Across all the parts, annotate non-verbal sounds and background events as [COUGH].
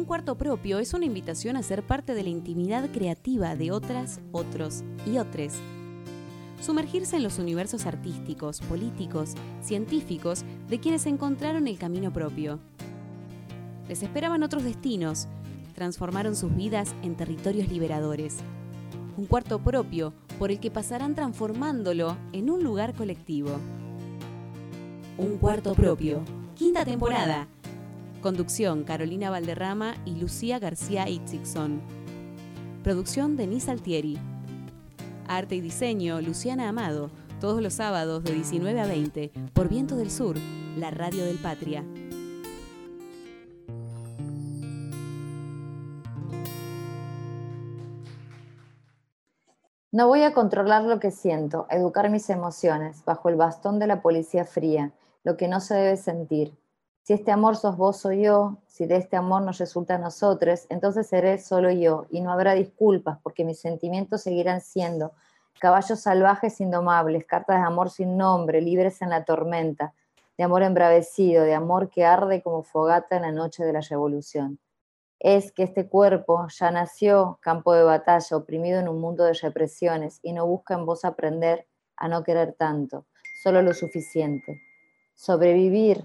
Un cuarto propio es una invitación a ser parte de la intimidad creativa de otras, otros y otros. Sumergirse en los universos artísticos, políticos, científicos de quienes encontraron el camino propio. Les esperaban otros destinos, transformaron sus vidas en territorios liberadores. Un cuarto propio por el que pasarán transformándolo en un lugar colectivo. Un cuarto propio. Quinta temporada. Conducción Carolina Valderrama y Lucía García Itzigson. Producción Denise Altieri. Arte y diseño Luciana Amado. Todos los sábados de 19 a 20 por Viento del Sur, la radio del Patria. No voy a controlar lo que siento, educar mis emociones, bajo el bastón de la policía fría, lo que no se debe sentir, si este amor sos vos, soy yo, si de este amor nos resulta nosotros, entonces seré solo yo y no habrá disculpas porque mis sentimientos seguirán siendo caballos salvajes indomables, cartas de amor sin nombre, libres en la tormenta, de amor embravecido, de amor que arde como fogata en la noche de la revolución. Es que este cuerpo ya nació campo de batalla, oprimido en un mundo de represiones, y no busca en vos aprender a no querer tanto, solo lo suficiente. Sobrevivir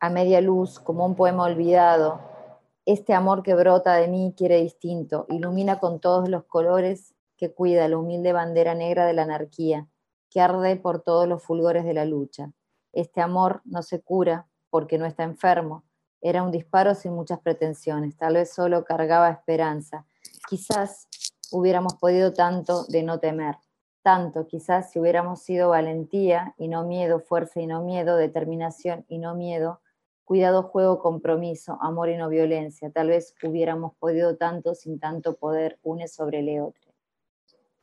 a media luz, como un poema olvidado. Este amor que brota de mí quiere distinto, ilumina con todos los colores que cuida la humilde bandera negra de la anarquía, que arde por todos los fulgores de la lucha. Este amor no se cura porque no está enfermo, era un disparo sin muchas pretensiones, tal vez solo cargaba esperanza. Quizás hubiéramos podido tanto de no temer, tanto quizás si hubiéramos sido valentía y no miedo, fuerza y no miedo, determinación y no miedo, Cuidado, juego, compromiso, amor y no violencia. Tal vez hubiéramos podido tanto sin tanto poder une sobre el otro.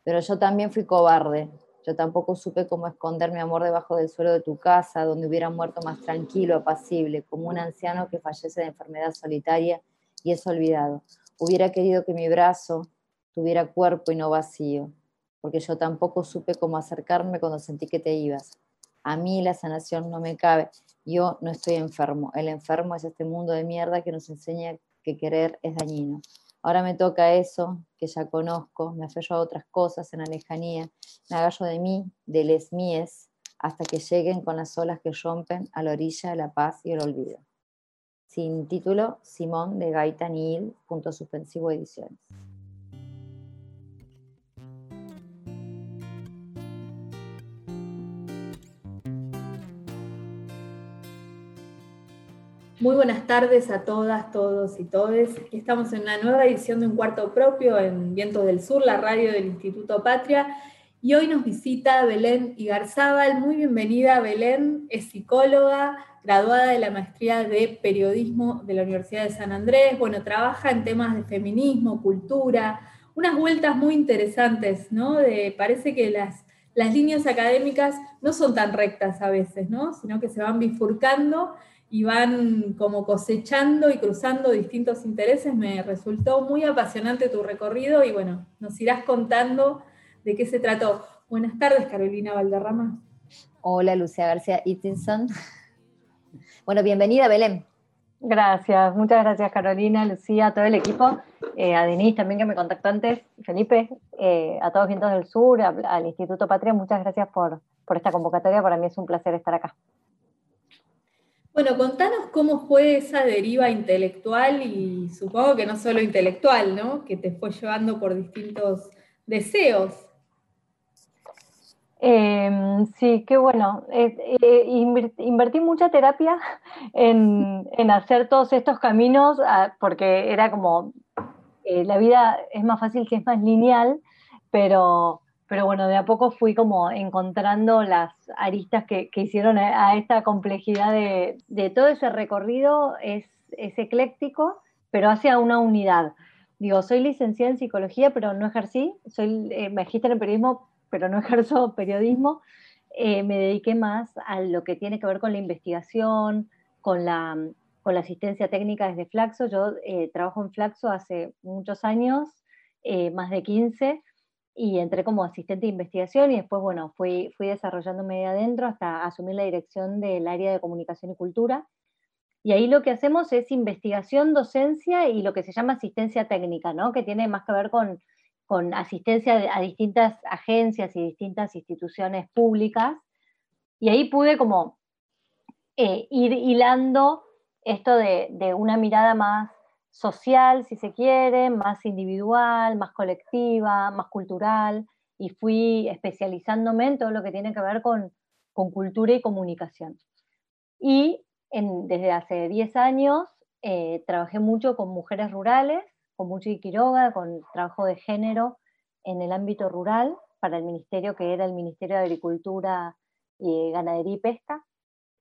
Pero yo también fui cobarde. Yo tampoco supe cómo esconder mi amor debajo del suelo de tu casa, donde hubiera muerto más tranquilo, apacible, como un anciano que fallece de enfermedad solitaria y es olvidado. Hubiera querido que mi brazo tuviera cuerpo y no vacío, porque yo tampoco supe cómo acercarme cuando sentí que te ibas. A mí la sanación no me cabe yo no estoy enfermo. El enfermo es este mundo de mierda que nos enseña que querer es dañino. Ahora me toca eso que ya conozco, me aferro a otras cosas en la lejanía, me agarro de mí, de les míes, hasta que lleguen con las olas que rompen a la orilla de la paz y el olvido. Sin título, Simón de Gaita Nil, punto suspensivo ediciones. Muy buenas tardes a todas, todos y todes. Estamos en una nueva edición de Un Cuarto Propio en Vientos del Sur, la radio del Instituto Patria. Y hoy nos visita Belén Igarzábal. Muy bienvenida, Belén. Es psicóloga, graduada de la maestría de periodismo de la Universidad de San Andrés. Bueno, trabaja en temas de feminismo, cultura, unas vueltas muy interesantes, ¿no? Parece que las, las líneas académicas no son tan rectas a veces, ¿no? Sino que se van bifurcando y van como cosechando y cruzando distintos intereses. Me resultó muy apasionante tu recorrido y bueno, nos irás contando de qué se trató. Buenas tardes, Carolina Valderrama. Hola, Lucia García Ittinson. Bueno, bienvenida, Belén. Gracias, muchas gracias Carolina, Lucía, a todo el equipo, eh, a Denise también que me contactó antes, Felipe, eh, a todos Vientos del Sur, al Instituto Patria, muchas gracias por, por esta convocatoria, para mí es un placer estar acá. Bueno, contanos cómo fue esa deriva intelectual y supongo que no solo intelectual, ¿no? Que te fue llevando por distintos deseos. Em, sí, qué bueno. Eh, invertí mucha terapia [LAUGHS] en, hacer todos estos caminos ah, porque era como, eh, la vida es más fácil que es más lineal, pero pero bueno, de a poco fui como encontrando las aristas que, hicieron a, esta complejidad de, todo ese recorrido, es, ecléctico, pero hacia una unidad. Digo, soy licenciada en psicología, pero no ejercí, soy eh, magíster en periodismo, pero no [LAUGHS] ejerzo periodismo. Eh, me dediqué más a lo que tiene que ver con la investigación, con la, con la asistencia técnica desde Flaxo. Yo eh, trabajo en Flaxo hace muchos años, más de 15, y entré como asistente de investigación y después, bueno, fui, fui desarrollándome de adentro hasta asumir la dirección del área de comunicación y cultura. Y ahí lo que hacemos es investigación, docencia y lo que se llama asistencia técnica, ¿no? que tiene más que ver con, con asistencia a distintas agencias y distintas instituciones públicas. Y ahí pude como eh, ir hilando esto de, de, una mirada más social, si se quiere, más individual, más colectiva, más cultural, y fui especializándome en todo lo que tiene que ver con, con cultura y comunicación. Y desde hace 10 años eh, trabajé mucho con mujeres rurales, con Muchi Quiroga, con trabajo de género en el ámbito rural para el ministerio que era el Ministerio de Agricultura, y Ganadería y Pesca.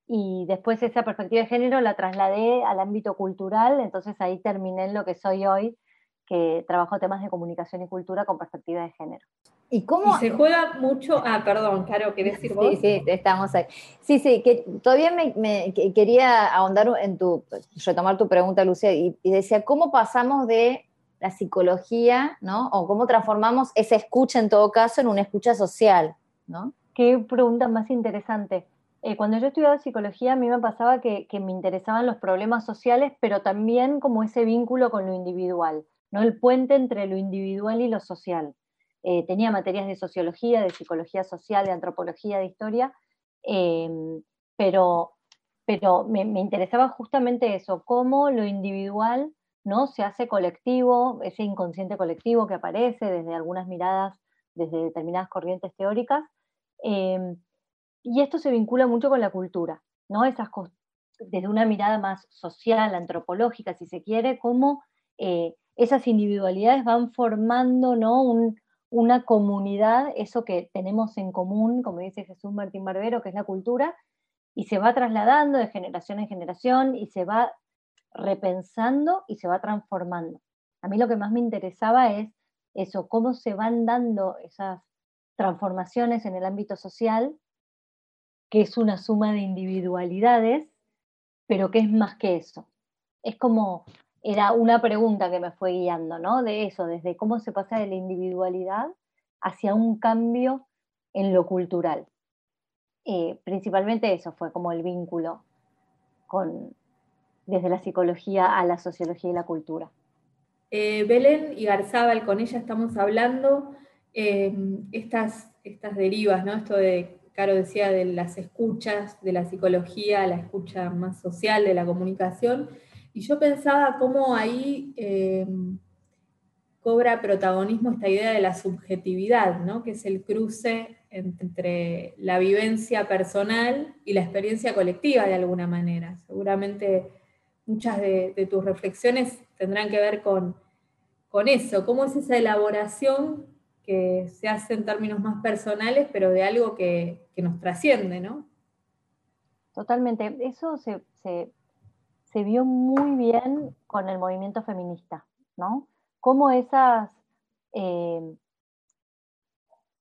Y después esa perspectiva de género la trasladé al ámbito cultural, entonces ahí terminé en lo que soy hoy, que trabajo temas de comunicación y cultura con perspectiva de género. ¿Y cómo? se juega mucho. Ah, perdón, Caro, ¿querés decir vos? Sí, sí, estamos ahí. Sí, sí, que todavía me, quería ahondar en tu, retomar tu pregunta, Lucía, y, decía, ¿cómo pasamos de la psicología, ¿no? O cómo transformamos esa escucha en todo caso en una escucha social, ¿no? Qué pregunta más interesante. Eh, cuando yo estudiaba psicología, a mí me pasaba que, me interesaban los problemas sociales, pero también como ese vínculo con lo individual, ¿no? El puente entre lo individual y lo social. Eh, tenía materias de sociología, de psicología social, de antropología, de historia, em, pero, pero me, interesaba justamente eso, cómo lo individual ¿no? se hace colectivo, ese inconsciente colectivo que aparece desde algunas miradas, desde determinadas corrientes teóricas, em, y esto se vincula mucho con la cultura, ¿no? Esas desde una mirada más social, antropológica, si se quiere, cómo eh, esas individualidades van formando ¿no? un, una comunidad, eso que tenemos en común, como dice Jesús Martín Barbero, que es la cultura, y se va trasladando de generación en generación y se va repensando y se va transformando. A mí lo que más me interesaba es eso, cómo se van dando esas transformaciones en el ámbito social, que es una suma de individualidades, pero que es más que eso. Es como era una pregunta que me fue guiando, ¿no? De eso, desde cómo se pasa de la individualidad hacia un cambio en lo cultural. Eh, principalmente eso fue como el vínculo con, desde la psicología a la sociología y la cultura. Eh, Belén y Garzábal, con ella estamos hablando eh, estas, estas derivas, ¿no? Esto de, Caro decía, de las escuchas, de la psicología, la escucha más social, de la comunicación, y yo pensaba cómo ahí eh, cobra protagonismo esta idea de la subjetividad, ¿no? que es el cruce entre la vivencia personal y la experiencia colectiva de alguna manera. Seguramente muchas de, tus reflexiones tendrán que ver con, con eso, cómo es esa elaboración que se hace en términos más personales, pero de algo que, nos trasciende, ¿no? Totalmente. Eso se, se vio muy bien con el movimiento feminista, ¿no? Cómo esas eh,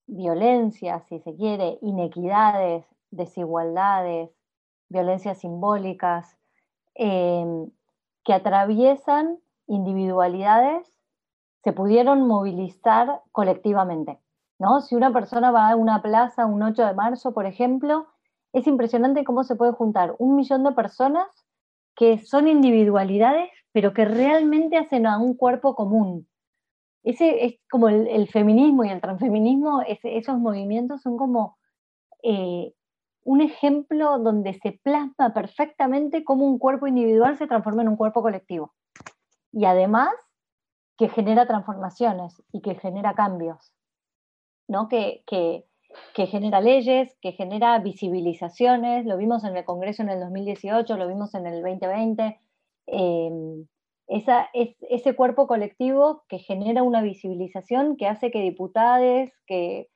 violencias, si se quiere, inequidades, desigualdades, violencias simbólicas, eh, que atraviesan individualidades, se pudieron movilizar colectivamente. ¿no? Si una persona va a una plaza un 8 de marzo, por ejemplo, es impresionante cómo se puede juntar un millón de personas que son individualidades, pero que realmente hacen a un cuerpo común. Ese es como el, feminismo y el transfeminismo, esos movimientos son como eh, un ejemplo donde se plasma perfectamente cómo un cuerpo individual se transforma en un cuerpo colectivo. Y además que genera transformaciones y que genera cambios, ¿no? que, que que genera leyes, que genera visibilizaciones, lo vimos en el Congreso en el 2018, lo vimos en el 2020, em, esa, es, ese cuerpo colectivo que genera una visibilización que hace que diputados, que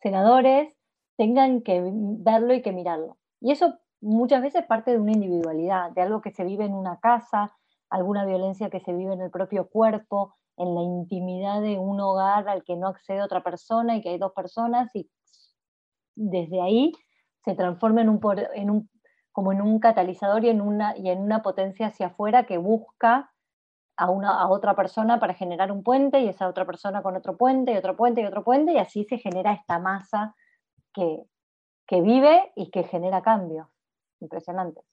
senadores tengan que verlo y que mirarlo. Y eso muchas veces parte de una individualidad, de algo que se vive en una casa, alguna violencia que se vive en el propio cuerpo, en la intimidad de un hogar al que no accede otra persona y que hay dos personas y desde ahí se transforma en un, en un, como en un catalizador y en una, y en una potencia hacia afuera que busca a, una, a otra persona para generar un puente y esa otra persona con otro puente y otro puente y otro puente y así se genera esta masa que, que vive y que genera cambios impresionantes.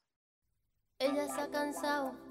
Ella se ha cansado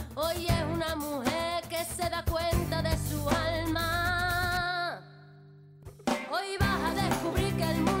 Hoy es una mujer que se da cuenta de su alma. Hoy vas a descubrir que el mundo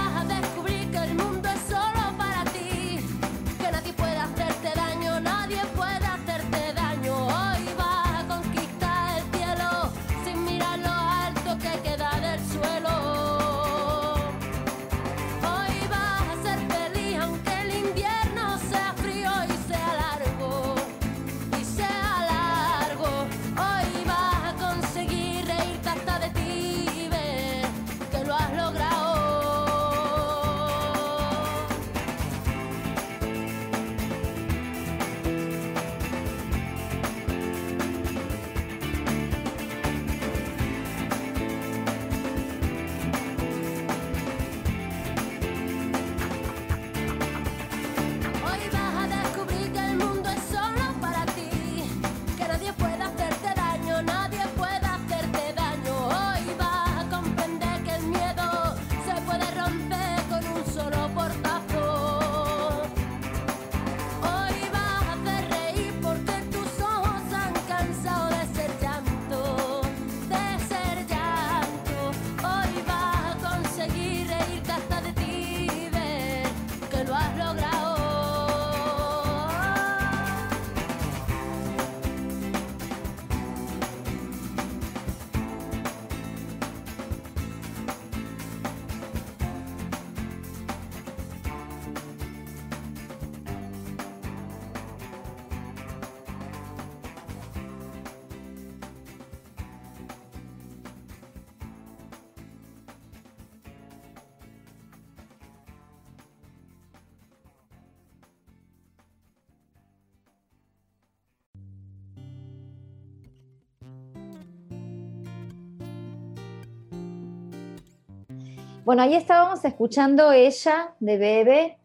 Bueno, ahí estábamos escuchando ella de Bebe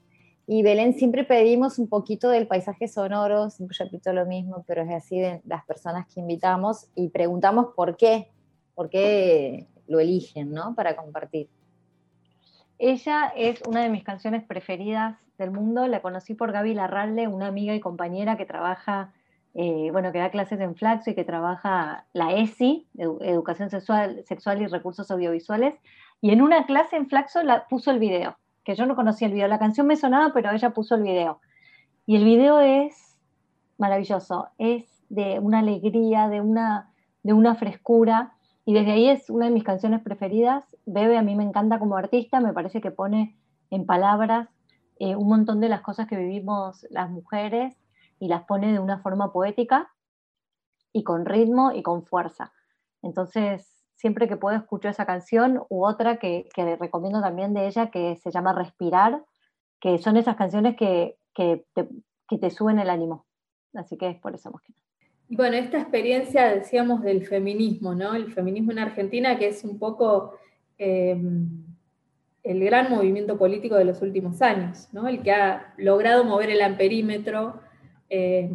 y Belén siempre pedimos un poquito del paisaje sonoro, siempre repito lo mismo, pero es así de las personas que invitamos y preguntamos por qué, por qué lo eligen, ¿no? Para compartir. Ella es una de mis canciones preferidas del mundo. La conocí por Gaby Larralde, una amiga y compañera que trabaja, eh, bueno, que da clases en Flaxo y que trabaja la ESI, Edu- Educación Sexual, Sexual y Recursos Audiovisuales. Y en una clase en Flaxo la, puso el video, que yo no conocía el video. La canción me sonaba, pero ella puso el video. Y el video es maravilloso, es de una alegría, de una, de una frescura. Y desde ahí es una de mis canciones preferidas. Bebe a mí me encanta como artista, me parece que pone en palabras eh, un montón de las cosas que vivimos las mujeres y las pone de una forma poética y con ritmo y con fuerza. Entonces, siempre que puedo escucho esa canción u otra que, le recomiendo también de ella que se llama Respirar, que son esas canciones que, que, te, que suben el ánimo. Así que es por eso más que nada. Bueno, esta experiencia, decíamos, del feminismo, ¿no? El feminismo en Argentina, que es un poco eh, el gran movimiento político de los últimos años, ¿no? el que ha logrado mover el amperímetro eh,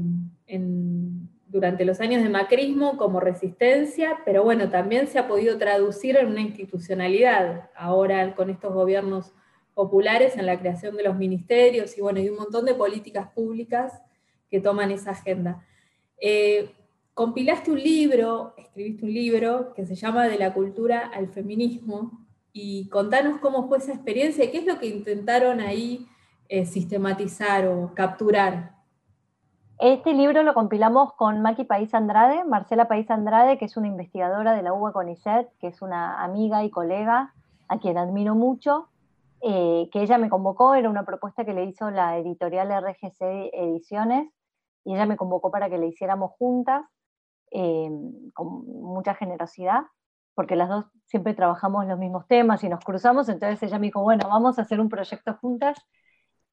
durante los años de macrismo como resistencia, pero bueno, también se ha podido traducir en una institucionalidad ahora con estos gobiernos populares en la creación de los ministerios y bueno, y un montón de políticas públicas que toman esa agenda. Eh, compilaste un libro, escribiste un libro que se llama De la cultura al feminismo, y contanos cómo fue esa experiencia y qué es lo que intentaron ahí eh, sistematizar o capturar. Este libro lo compilamos con Maki País Andrade, Marcela País Andrade, que es una investigadora de la UBA CONICET, que es una amiga y colega a quien admiro mucho, eh, que ella me convocó, era una propuesta que le hizo la editorial RGC Ediciones, y ella me convocó para que le hiciéramos juntas, eh, con mucha generosidad porque las dos siempre trabajamos los mismos temas y nos cruzamos, entonces ella me dijo, bueno, vamos a hacer un proyecto juntas.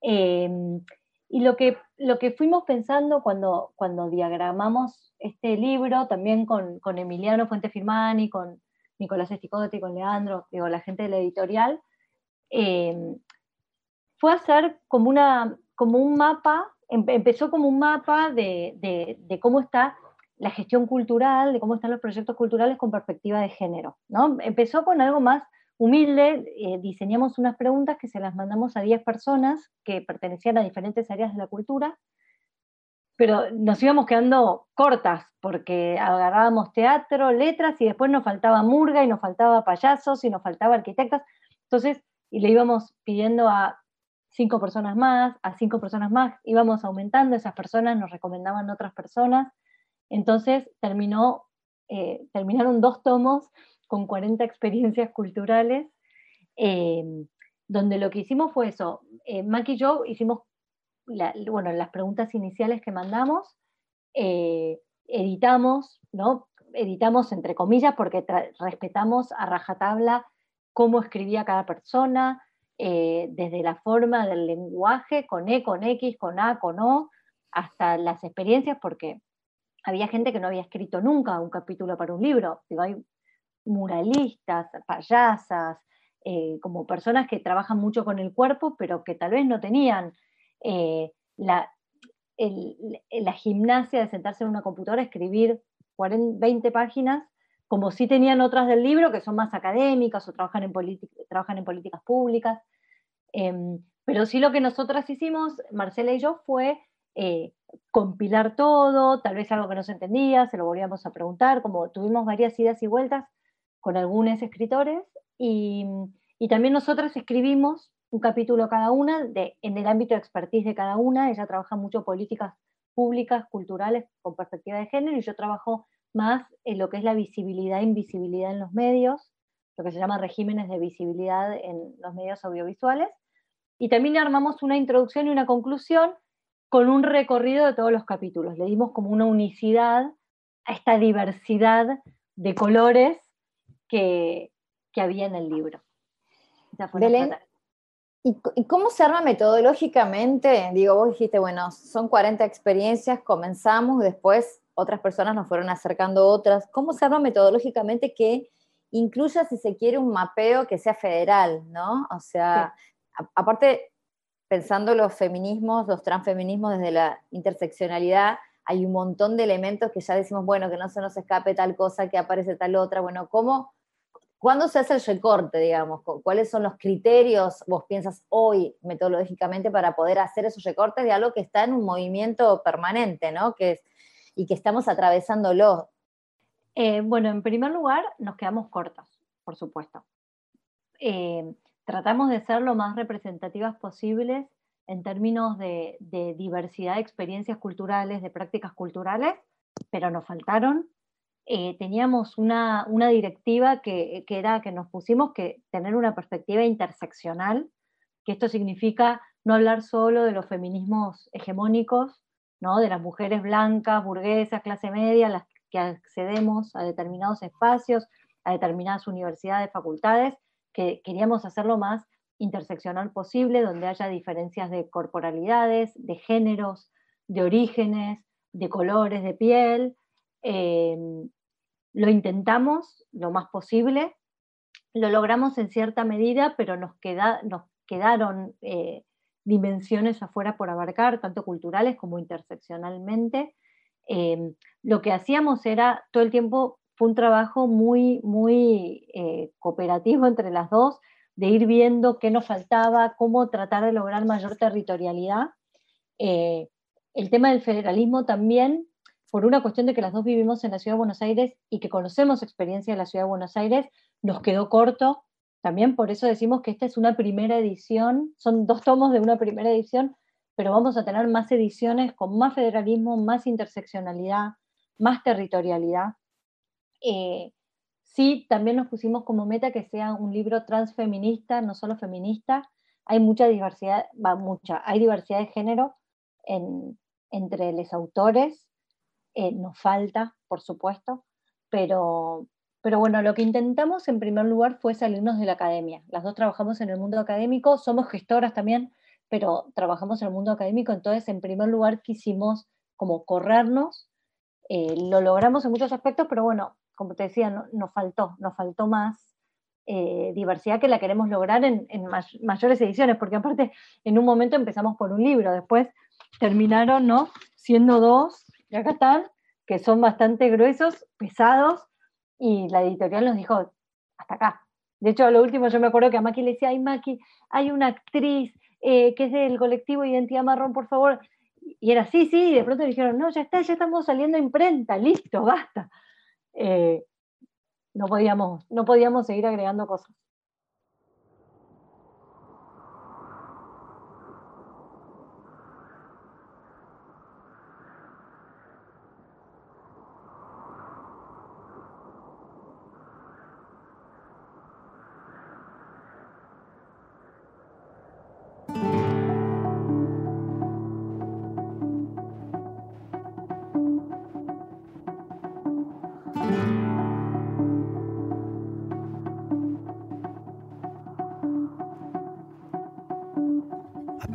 Em, y lo que, lo que fuimos pensando cuando, cuando diagramamos este libro, también con, con Emiliano Fuente Firmani, con Nicolás Esticote, con Leandro, digo, la gente de la editorial, em, fue hacer como, una, como un mapa, em, empezó como un mapa de, de, de cómo está la gestión cultural, de cómo están los proyectos culturales con perspectiva de género. ¿no? Empezó con algo más humilde, eh, diseñamos unas preguntas que se las mandamos a 10 personas que pertenecían a diferentes áreas de la cultura, pero nos íbamos quedando cortas porque agarrábamos teatro, letras y después nos faltaba murga y nos faltaba payasos y nos faltaba arquitectas. Entonces, y le íbamos pidiendo a cinco personas más, a cinco personas más, íbamos aumentando, esas personas nos recomendaban otras personas entonces terminó, eh, terminaron dos tomos con 40 experiencias culturales, eh, donde lo que hicimos fue eso. Eh, Mac y yo hicimos bueno, las preguntas iniciales que mandamos, editamos, ¿no? Editamos entre comillas porque respetamos a rajatabla cómo escribía cada persona, desde la forma del lenguaje, con E, con X, con A, con O, hasta las experiencias, porque había gente que no había escrito nunca un capítulo para un libro. Digo, hay muralistas, payasas, eh, como personas que trabajan mucho con el cuerpo, pero que tal vez no tenían eh, la, gimnasia de sentarse en una computadora, escribir 40, 20 páginas, como si tenían otras del libro, que son más académicas o trabajan en, trabajan en políticas públicas. Em, pero sí lo que nosotras hicimos, Marcela y yo, fue eh, compilar todo, tal vez algo que no se entendía, se lo volvíamos a preguntar, como tuvimos varias idas y vueltas con algunos escritores y, también nosotras escribimos un capítulo cada una de, en el ámbito de expertise de cada una, ella trabaja mucho políticas públicas, culturales con perspectiva de género y yo trabajo más en lo que es la visibilidad e invisibilidad en los medios, lo que se llama regímenes de visibilidad en los medios audiovisuales. Y también armamos una introducción y una conclusión con un recorrido de todos los capítulos. Le dimos como una unicidad a esta diversidad de colores que, había en el libro. Belén, ¿y, cómo se arma metodológicamente? Digo, vos dijiste, bueno, son 40 experiencias, comenzamos, después otras personas nos fueron acercando otras. ¿Cómo se arma metodológicamente que incluya, si se quiere, un mapeo que sea federal, ¿no? O sea, aparte, pensando los feminismos, los transfeminismos desde la interseccionalidad, hay un montón de elementos que ya decimos, bueno, que no se nos escape tal cosa, que aparece tal otra, bueno, ¿cómo, ¿cuándo se hace el recorte, digamos? ¿Cuáles son los criterios, vos piensas hoy metodológicamente, para poder hacer esos recortes de algo que está en un movimiento permanente, ¿no? Que es, y que estamos atravesándolo. Eh, bueno, en primer lugar, nos quedamos cortas, por supuesto. Eh, tratamos de ser lo más representativas posibles en términos de, diversidad de experiencias culturales, de prácticas culturales, pero nos faltaron. Eh, teníamos una, directiva que, era que nos pusimos que tener una perspectiva interseccional, que esto significa no hablar solo de los feminismos hegemónicos, ¿no? de las mujeres blancas, burguesas, clase media, las que accedemos a determinados espacios, a determinadas universidades, facultades, que queríamos hacerlo más interseccional posible, donde haya diferencias de corporalidades, de géneros, de orígenes, de colores de piel. Em, lo intentamos lo más posible. lo logramos en cierta medida, pero nos, nos quedaron eh, dimensiones afuera por abarcar, tanto culturales como interseccionalmente. Em, lo que hacíamos era todo el tiempo, fue un trabajo muy, muy eh, cooperativo entre las dos, de ir viendo qué nos faltaba, cómo tratar de lograr mayor territorialidad. Eh, el tema del federalismo también, por una cuestión de que las dos vivimos en la Ciudad de Buenos Aires y que conocemos experiencia de la Ciudad de Buenos Aires, nos quedó corto. También por eso decimos que esta es una primera edición, son dos tomos de una primera edición, pero vamos a tener más ediciones con más federalismo, más interseccionalidad, más territorialidad. Eh, sí, también nos pusimos como meta que sea un libro transfeminista, no solo feminista. Hay mucha diversidad, va mucha, hay diversidad de género entre los autores, eh, nos falta, por supuesto, pero, pero bueno, lo que intentamos en primer lugar fue salirnos de la academia. Las dos trabajamos en el mundo académico, somos gestoras también, pero trabajamos en el mundo académico, entonces en primer lugar quisimos como corrernos, eh, lo logramos en muchos aspectos, pero bueno, como te decía, nos faltó, nos faltó más eh, diversidad que la queremos lograr en, mayores ediciones, porque aparte en un momento empezamos por un libro, después terminaron ¿no? siendo dos, y acá están, que son bastante gruesos, pesados, y la editorial nos dijo, hasta acá. De hecho, a lo último yo me acuerdo que a Maki le decía, ay Maki, hay una actriz eh, que es del colectivo Identidad Marrón, por favor. Y era sí, sí, y de pronto dijeron, no, ya está, ya estamos saliendo imprenta, listo, basta. Eh, no, podíamos, no podíamos seguir agregando cosas.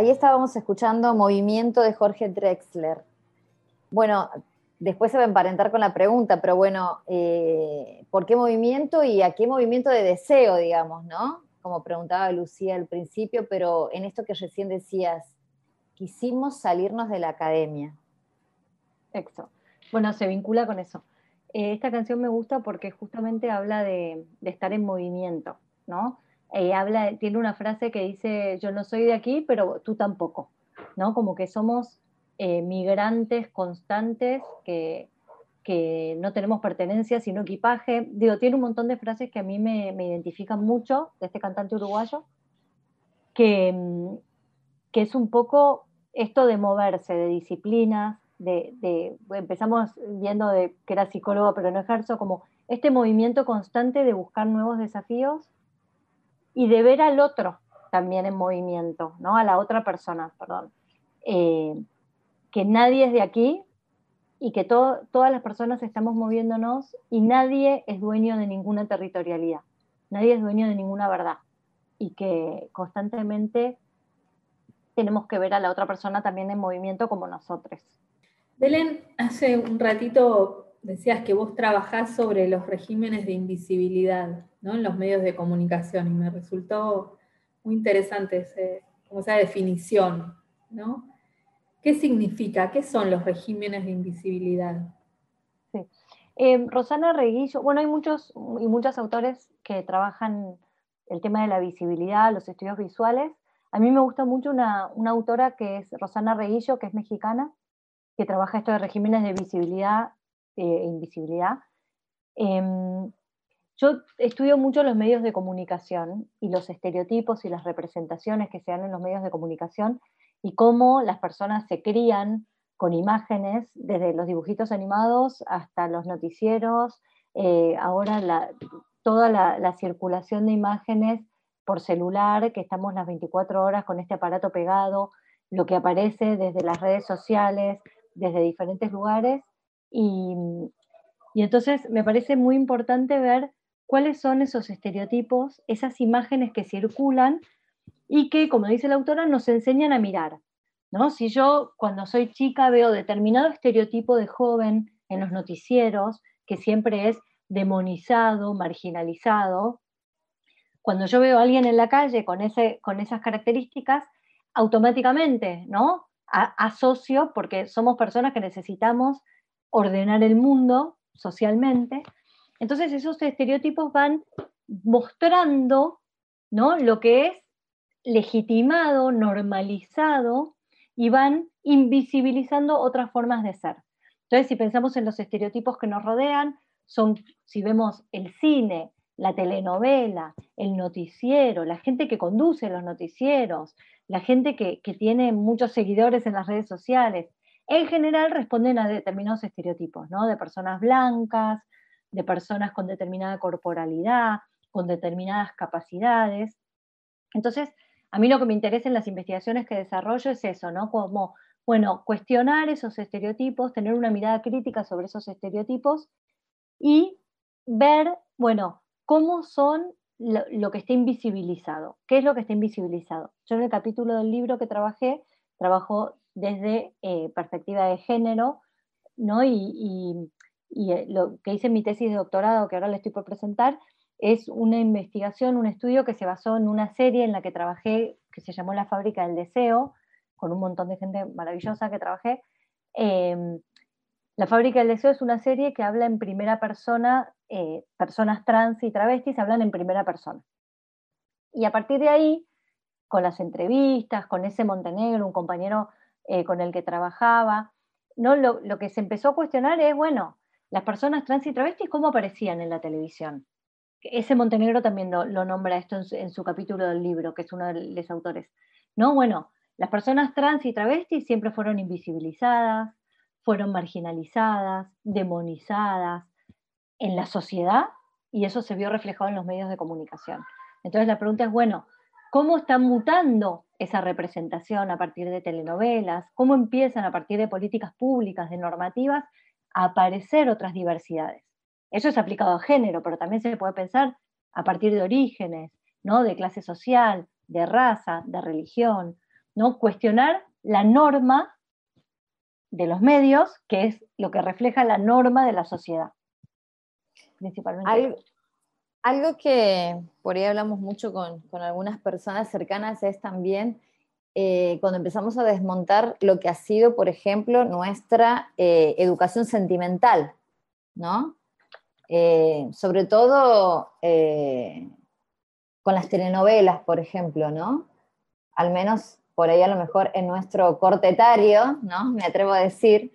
Ahí estábamos escuchando Movimiento de Jorge Drexler. Bueno, después se va a emparentar con la pregunta, pero bueno, eh, ¿por qué movimiento y a qué movimiento de deseo, digamos, no? Como preguntaba Lucía al principio, pero en esto que recién decías, quisimos salirnos de la academia. Exacto. Bueno, se vincula con eso. Eh, esta canción me gusta porque justamente habla de, de estar en movimiento, ¿no? Eh, tiene una frase que dice, yo no soy de aquí, pero tú tampoco, ¿no? Como que somos eh, migrantes constantes que, que, no tenemos pertenencia, sino equipaje. Digo, tiene un montón de frases que a mí me, me identifican mucho de este cantante uruguayo, que, mm, que, es un poco esto de moverse, de disciplinas, de, de, empezamos viendo de que era psicólogo, pero no ejerzo, como este movimiento constante de buscar nuevos desafíos y de ver al otro también en movimiento, ¿no? A la otra persona, perdón. Eh, que nadie es de aquí y que todas las personas estamos moviéndonos y nadie es dueño de ninguna territorialidad, nadie es dueño de ninguna verdad y que constantemente tenemos que ver a la otra persona también en movimiento como nosotros. Belén, hace un ratito decías que vos trabajás sobre los regímenes de invisibilidad ¿no? en los medios de comunicación y me resultó muy interesante esa definición. ¿no? ¿Qué significa? ¿Qué son los regímenes de invisibilidad? Sí. Eh, Rosana Reguillo, bueno, hay muchos y muchos autores que trabajan el tema de la visibilidad, los estudios visuales. A mí me gusta mucho una, una autora que es Rosana Reguillo, que es mexicana, que trabaja esto de regímenes de visibilidad e invisibilidad. Eh, yo estudio mucho los medios de comunicación y los estereotipos y las representaciones que se dan en los medios de comunicación y cómo las personas se crían con imágenes, desde los dibujitos animados hasta los noticieros, eh, ahora toda la, la, circulación de imágenes por celular, que estamos las 24 horas con este aparato pegado, lo que aparece desde las redes sociales, desde diferentes lugares, y, entonces me parece muy importante ver cuáles son esos estereotipos, esas imágenes que circulan y que, como dice la autora, nos enseñan a mirar. ¿no? Si yo cuando soy chica veo determinado estereotipo de joven en los noticieros, que siempre es demonizado, marginalizado, cuando yo veo a alguien en la calle con, ese, con esas características, automáticamente ¿no? asocio, porque somos personas que necesitamos ordenar el mundo socialmente, entonces esos estereotipos van mostrando ¿no? lo que es legitimado, normalizado y van invisibilizando otras formas de ser. Entonces, si pensamos en los estereotipos que nos rodean, son, si vemos el cine, la telenovela, el noticiero, la gente que conduce los noticieros, la gente que, que tiene muchos seguidores en las redes sociales, en general responden a determinados estereotipos, ¿no? De personas blancas, de personas con determinada corporalidad, con determinadas capacidades. Entonces, a mí lo que me interesa en las investigaciones que desarrollo es eso, ¿no? Como, bueno, cuestionar esos estereotipos, tener una mirada crítica sobre esos estereotipos y ver, bueno, cómo son lo, que está invisibilizado. ¿Qué es lo que está invisibilizado? Yo en el capítulo del libro que trabajé, trabajo desde eh, perspectiva de género, ¿no? y eh, lo que hice en mi tesis de doctorado, que ahora le estoy por presentar, es una investigación, un estudio que se basó en una serie en la que trabajé, que se llamó La fábrica del deseo, con un montón de gente maravillosa que trabajé, Em, la fábrica del deseo es una serie que habla en primera persona, eh, personas trans y travestis hablan en primera persona. Y a partir de ahí, con las entrevistas, con ese Montenegro, un compañero eh, con el que trabajaba, ¿no? Lo, que se empezó a cuestionar es, bueno, las personas trans y travestis, ¿cómo aparecían en la televisión? Ese Montenegro también lo, nombra esto en su, capítulo del libro, que es uno de los autores. No, bueno, las personas trans y travestis siempre fueron invisibilizadas, fueron marginalizadas, demonizadas en la sociedad y eso se vio reflejado en los medios de comunicación. Entonces la pregunta es, bueno, ¿cómo está mutando esa representación a partir de telenovelas? ¿Cómo empiezan a partir de políticas públicas, de normativas, a aparecer otras diversidades? Eso es aplicado a género, pero también se puede pensar a partir de orígenes, ¿no? de clase social, de raza, de religión, ¿no? cuestionar la norma de los medios, que es lo que refleja la norma de la sociedad. Principalmente. Algo, que por ahí hablamos mucho con, algunas personas cercanas es también eh, cuando empezamos a desmontar lo que ha sido, por ejemplo, nuestra eh, educación sentimental, ¿no? Eh, sobre todo con las telenovelas, por ejemplo, ¿no? Al menos por ahí a lo mejor en nuestro corte etario, ¿no? Me atrevo a decir,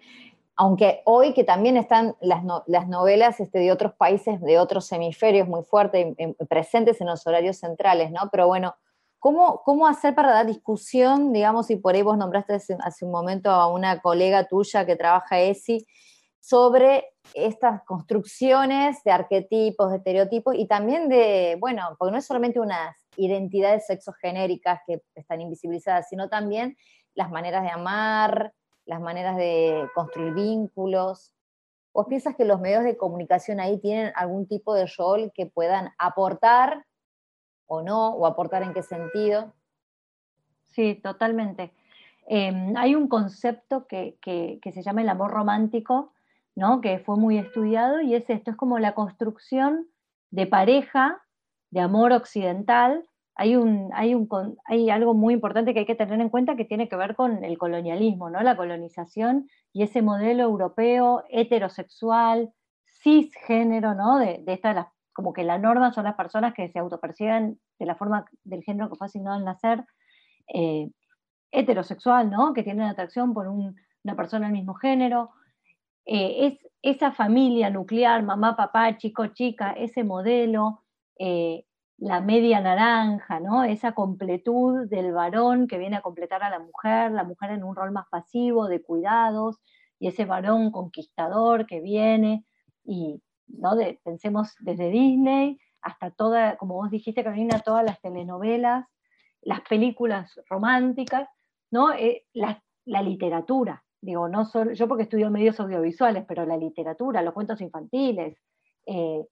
aunque hoy que también están las, las novelas este, de otros países, de otros hemisferios muy fuertes, presentes en los horarios centrales, ¿no? Pero bueno, ¿cómo, ¿cómo hacer para dar discusión, digamos, y por ahí vos nombraste hace, hace un momento a una colega tuya que trabaja ESI, sobre estas construcciones de arquetipos, de estereotipos y también de, bueno, porque no es solamente unas identidades sexogenéricas que están invisibilizadas, sino también las maneras de amar, las maneras de construir vínculos. ¿Vos piensas que los medios de comunicación ahí tienen algún tipo de rol que puedan aportar o no, o aportar en qué sentido? Sí, totalmente. Em, hay un concepto que, que, se llama el amor romántico, que fue muy estudiado, y es esto, es como la construcción de pareja, de amor occidental. Hay, un, hay, un, hay algo muy importante que hay que tener en cuenta que tiene que ver con el colonialismo, ¿no? la colonización y ese modelo europeo heterosexual, cisgénero, ¿no? de, de esta, como que la norma son las personas que se autoperciben de la forma del género que fue asignado al nacer, eh, heterosexual, ¿no? que tienen atracción por una persona del mismo género, eh, es esa familia nuclear, mamá, papá, chico, chica, ese modelo, eh, la media naranja, ¿no? Esa completud del varón que viene a completar a la mujer, la mujer en un rol más pasivo, de cuidados, y ese varón conquistador que viene, y ¿no? pensemos desde Disney hasta toda, como vos dijiste, Carolina, todas las telenovelas, las películas románticas, ¿no? Eh, la literatura, digo, no solo, yo porque estudio medios audiovisuales, pero la literatura, los cuentos infantiles, eh,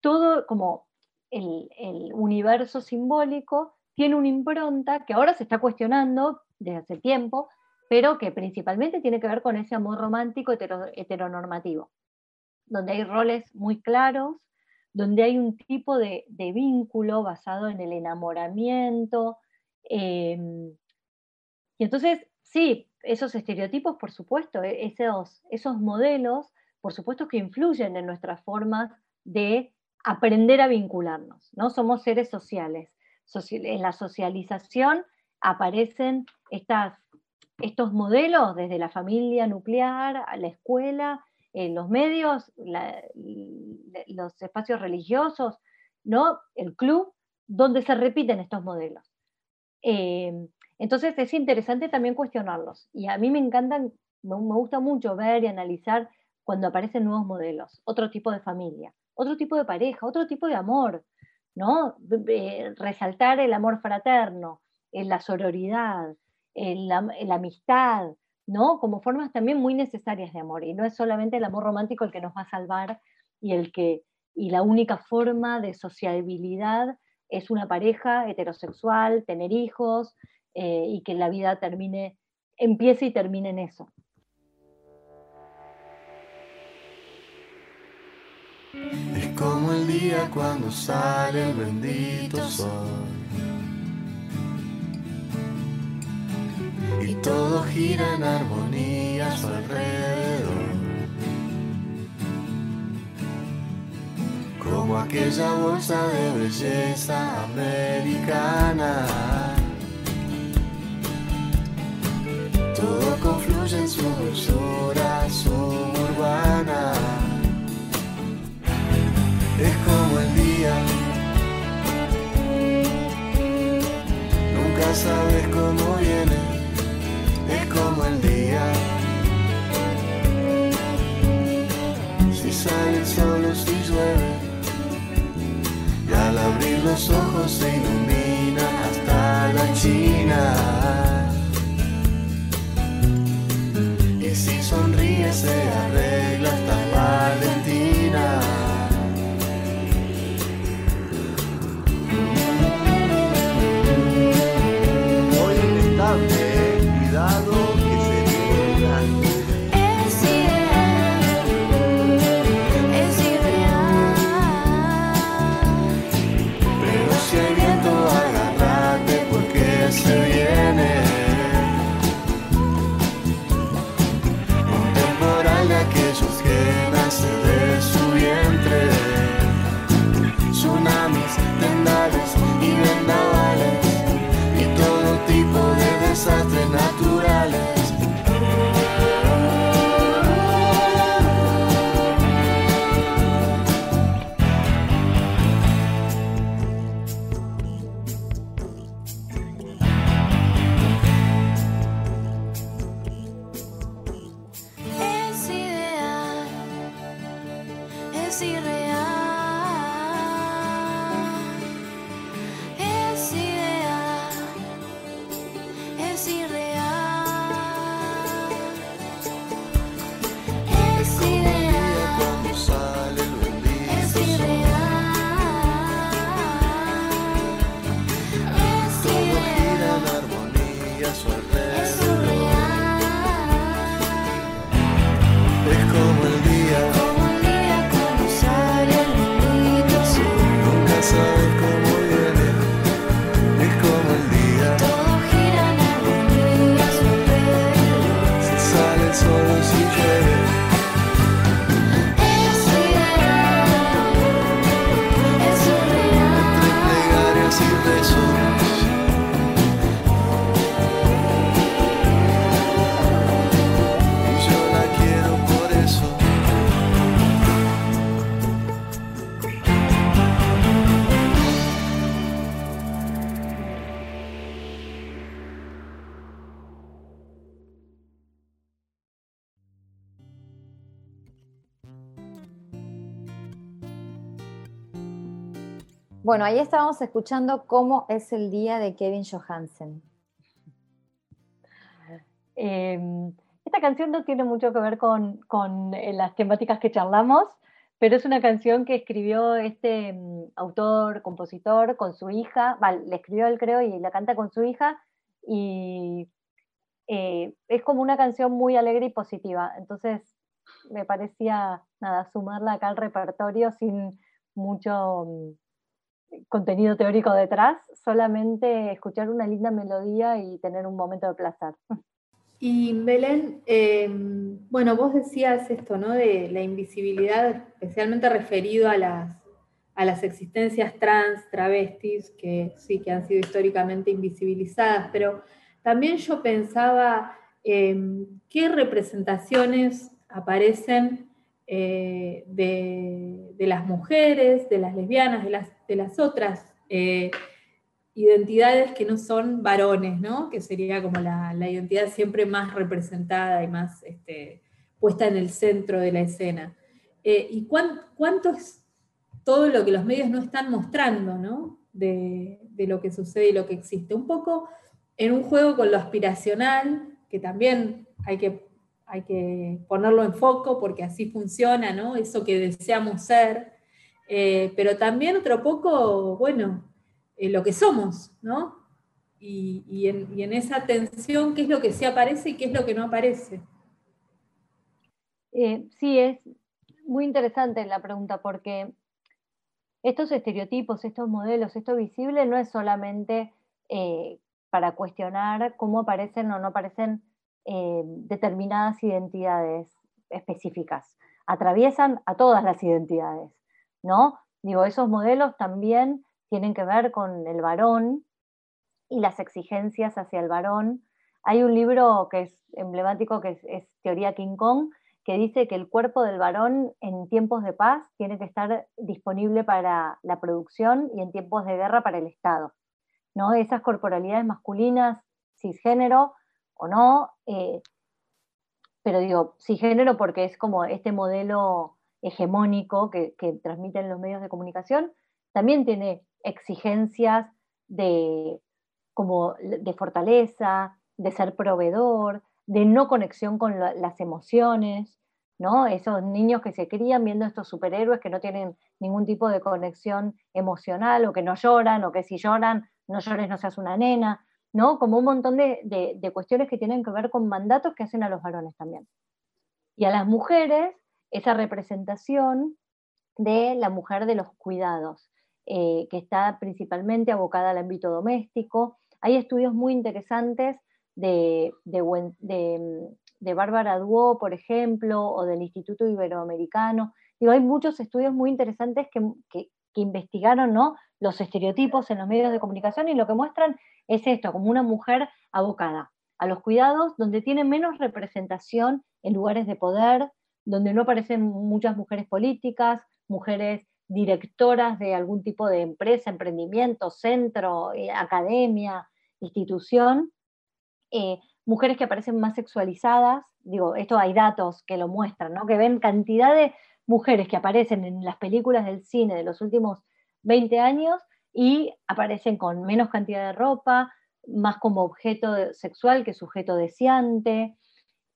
todo como el, universo simbólico tiene una impronta que ahora se está cuestionando desde hace tiempo, pero que principalmente tiene que ver con ese amor romántico heteronormativo, donde hay roles muy claros, donde hay un tipo de, vínculo basado en el enamoramiento. Em, y entonces, sí, esos estereotipos, por supuesto, e-, esos, esos modelos, por supuesto que influyen en nuestras formas de aprender a vincularnos, ¿no? Somos seres sociales. en la socialización aparecen estos modelos desde la familia nuclear la escuela, en los medios, los espacios religiosos, ¿no? El club, donde se repiten estos modelos. Eh, entonces es interesante también cuestionarlos. Y a mí me encantan, me, gusta mucho ver y analizar cuando aparecen nuevos modelos, otro tipo de familia, otro tipo de pareja, otro tipo de amor, ¿no? resaltar el amor fraterno, la sororidad, la, amistad, ¿no? Como formas también muy necesarias de amor. Y no es solamente el amor romántico el que nos va a salvar y el que y la única forma de sociabilidad es una pareja heterosexual, tener hijos, eh, y que la vida termine, empiece y termine en eso. Es como el día cuando sale el bendito sol. y todo gira en armonía a su alrededor. Como aquella bolsa de belleza americana. Todo confluye en su dulzura suburbana. Es como el día. Nunca sabes cómo viene. Es como el día. Si sale el sol o si llueve. Y al abrir los ojos se ilumina hasta la China. Bueno, ahí estábamos escuchando cómo es el día de Kevin Johansen. Eh, esta canción no tiene mucho que ver con, con, eh, las temáticas que charlamos, pero es una canción que escribió este mm, autor, compositor con su hija, vale, le escribió él creo y la canta con su hija. Y eh, es como una canción muy alegre y positiva, entonces me parecía nada, sumarla acá al repertorio sin mucho mm, contenido teórico detrás, solamente escuchar una linda melodía y tener un momento de placer. Y Belén, eh, bueno, vos decías esto, ¿no? De la invisibilidad, especialmente referido a las, a las existencias trans, travestis, que sí, que han sido históricamente invisibilizadas, pero también yo pensaba eh, qué representaciones aparecen eh, de, de, las mujeres, de las lesbianas, de las, de las otras eh, identidades que no son varones, ¿no? Que sería como la, la identidad siempre más representada y más este, puesta en el centro de la escena. Eh, ¿Y cuán, cuánto es todo lo que los medios no están mostrando, ¿no? De, de, lo que sucede y lo que existe? Un poco en un juego con lo aspiracional, que también hay que, hay que ponerlo en foco porque así funciona, ¿no? Eso que deseamos ser. Eh, pero también otro poco, bueno, eh, lo que somos, ¿no? Y, en, esa tensión, ¿qué es lo que sí aparece y qué es lo que no aparece? Eh, sí, es muy interesante la pregunta porque estos estereotipos, estos modelos, esto visible no es solamente para cuestionar cómo aparecen o no aparecen eh, determinadas identidades específicas. Atraviesan a todas las identidades, ¿no? Digo, esos modelos también tienen que ver con el varón y las exigencias hacia el varón. Hay un libro que es emblemático, que es, Teoría King Kong, que dice que el cuerpo del varón en tiempos de paz tiene que estar disponible para la producción y en tiempos de guerra para el Estado. ¿no? Esas corporalidades masculinas, cisgénero o no, eh, pero digo cisgénero porque es como este modelo hegemónico que, que transmiten los medios de comunicación, también tiene exigencias de, como de fortaleza, de ser proveedor, de no conexión con las emociones, ¿no? Esos niños que se crían viendo estos superhéroes que no tienen ningún tipo de conexión emocional o que no lloran o que si lloran, no llores, no seas una nena, ¿no? Como un montón de, cuestiones que tienen que ver con mandatos que hacen a los varones también. Y a las mujeres, esa representación de la mujer de los cuidados, eh, que está principalmente abocada al ámbito doméstico. Hay estudios muy interesantes de, de, Bárbara Duo, por ejemplo, o del Instituto Iberoamericano. Digo, hay muchos estudios muy interesantes que, investigaron ¿no? los estereotipos en los medios de comunicación y lo que muestran es esto, como una mujer abocada a los cuidados, donde tiene menos representación en lugares de poder, donde no aparecen muchas mujeres políticas, mujeres directoras de algún tipo de empresa, emprendimiento, centro, eh, academia, institución, eh, mujeres que aparecen más sexualizadas, digo, esto hay datos que lo muestran, ¿no? que ven cantidad de mujeres que aparecen en las películas del cine de los últimos 20 años y aparecen con menos cantidad de ropa, más como objeto sexual que sujeto deseante.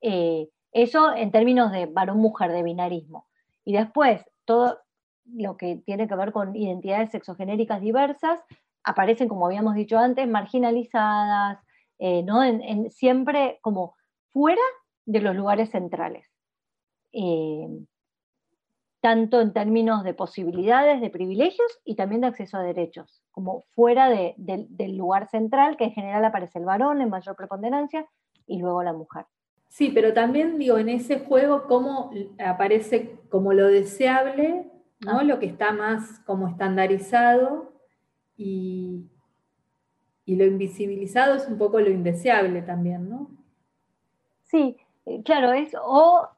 Eh, eso en términos de varón-mujer, de binarismo. Y después, todo, lo que tiene que ver con identidades sexogenéricas diversas, aparecen, como habíamos dicho antes, marginalizadas, eh, ¿no? En, siempre como fuera de los lugares centrales. Eh, tanto en términos de posibilidades, de privilegios y también de acceso a derechos, como fuera del lugar central, que en general aparece el varón en mayor preponderancia y luego la mujer. Sí, pero también digo, en ese juego, cómo aparece como lo deseable ¿no? Lo que está más como estandarizado y, lo invisibilizado es un poco lo indeseable también, ¿no? Sí, claro, es o,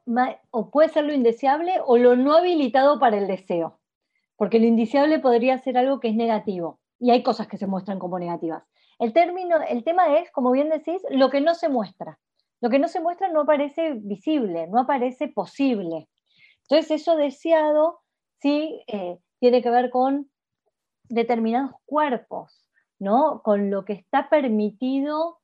o puede ser lo indeseable o lo no habilitado para el deseo, porque lo indeseable podría ser algo que es negativo y hay cosas que se muestran como negativas. El, término, el tema es, como bien decís, lo que no se muestra. Lo que no se muestra no aparece visible, no aparece posible. Entonces eso deseado sí eh, tiene que ver con determinados cuerpos, ¿no? Con lo que está permitido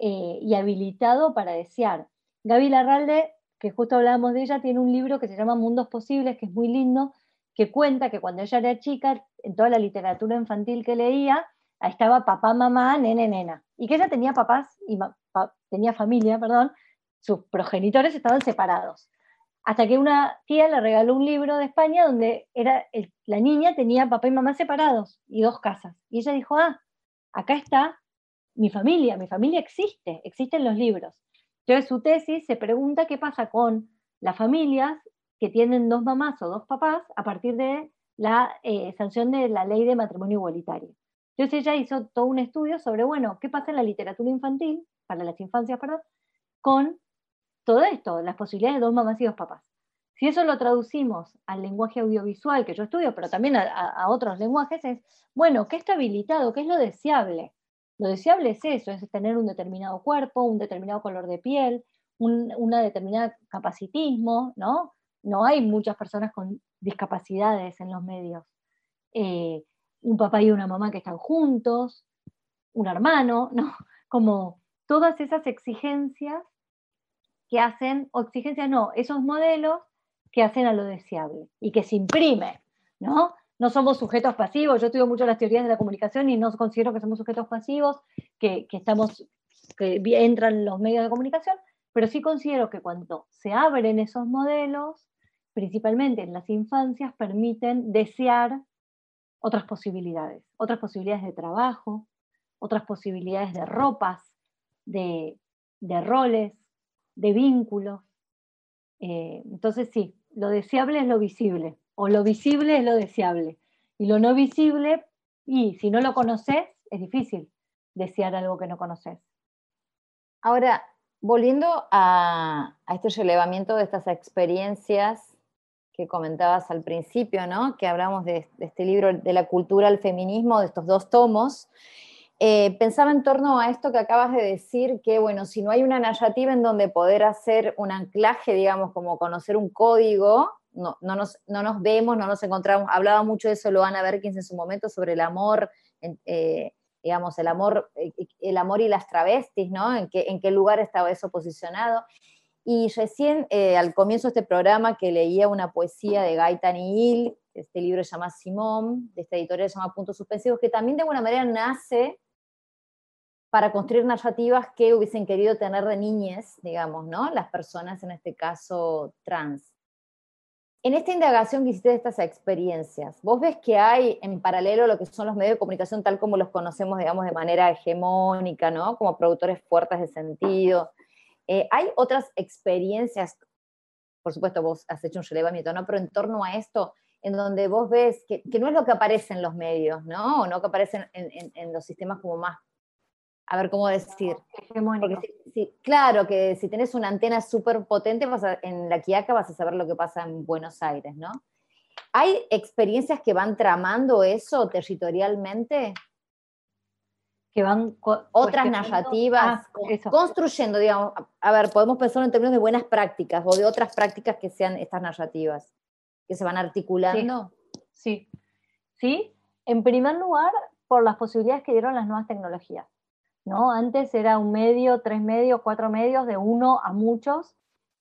eh, y habilitado para desear. Gaby Larralde, que justo hablábamos de ella, tiene un libro que se llama Mundos Posibles, que es muy lindo, que cuenta que cuando ella era chica, en toda la literatura infantil que leía, ahí estaba papá, mamá, nene, nena. Y que ella tenía papás y tenía familia, perdón, sus progenitores estaban separados hasta que una tía le regaló un libro de España donde era la niña tenía papá y mamá separados y dos casas. Y ella dijo, ah, acá está mi familia, mi familia existe, existen los libros. Entonces su tesis se pregunta qué pasa con las familias que tienen dos mamás o dos papás a partir de la eh, sanción de la ley de matrimonio igualitario. Entonces ella hizo todo un estudio sobre, bueno, qué pasa en la literatura infantil, para las infancias, con todo esto, las posibilidades de dos mamás y dos papás. Si eso lo traducimos al lenguaje audiovisual que yo estudio, pero también a, otros lenguajes, es, bueno, ¿qué está habilitado? ¿Qué es lo deseable? Lo deseable es eso, es tener un determinado cuerpo, un determinado color de piel, una determinada capacitismo, ¿no? No hay muchas personas con discapacidades en los medios. Eh, un papá y una mamá que están juntos, un hermano, ¿no? [LAUGHS] Como todas esas exigencias que hacen, o exigencias no, esos modelos que hacen a lo deseable y que se imprime, ¿no? No somos sujetos pasivos, yo estudio mucho las teorías de la comunicación y no considero que somos sujetos pasivos, que, estamos, que entran los medios de comunicación, pero sí considero que cuando se abren esos modelos, principalmente en las infancias, permiten desear otras posibilidades, otras posibilidades de trabajo, otras posibilidades de ropas, de, roles, de vínculos. Eh, entonces sí, lo deseable es lo visible, o lo visible es lo deseable. Y lo no visible, y si no lo conoces, es difícil desear algo que no conoces. Ahora, volviendo a, este relevamiento de estas experiencias que comentabas al principio, ¿no? que hablamos de, este libro de la cultura al feminismo, de estos dos tomos, eh, pensaba en torno a esto que acabas de decir, que bueno, si no hay una narrativa en donde poder hacer un anclaje, digamos, como conocer un código, no, no, nos, no nos vemos, no nos encontramos. Hablaba mucho de eso Loana Berkins en su momento sobre el amor, eh, digamos, el amor, eh, el amor y las travestis, ¿no? En qué, en qué lugar estaba eso posicionado. Y recién, eh, al comienzo de este programa, que leía una poesía de Gaitani Hill, este libro se llama Simón, de esta editorial se llama Puntos Suspensivos, que también de alguna manera nace para construir narrativas que hubiesen querido tener de niñez, digamos, ¿no? Las personas, en este caso, trans. En esta indagación que hiciste de estas experiencias, ¿vos ves que hay en paralelo lo que son los medios de comunicación tal como los conocemos, digamos, de manera hegemónica, ¿no? Como productores fuertes de sentido. Eh, ¿Hay otras experiencias, por supuesto vos has hecho un relevamiento, ¿no? Pero en torno a esto, en donde vos ves que, no es lo que aparece en los medios, ¿no? O no que aparece en los sistemas como más a ver cómo decir. claro, que si tenés una antena súper potente en la Quiaca vas a saber lo que pasa en Buenos Aires, ¿no? ¿Hay experiencias que van tramando eso territorialmente? Que van otras narrativas, ah, construyendo, digamos, a ver, podemos pensar en términos de buenas prácticas o de otras prácticas que sean estas narrativas, que se van articulando. sí. sí. En primer lugar, por las posibilidades que dieron las nuevas tecnologías. ¿No? Antes era un medio, tres medios, cuatro medios, de uno a muchos,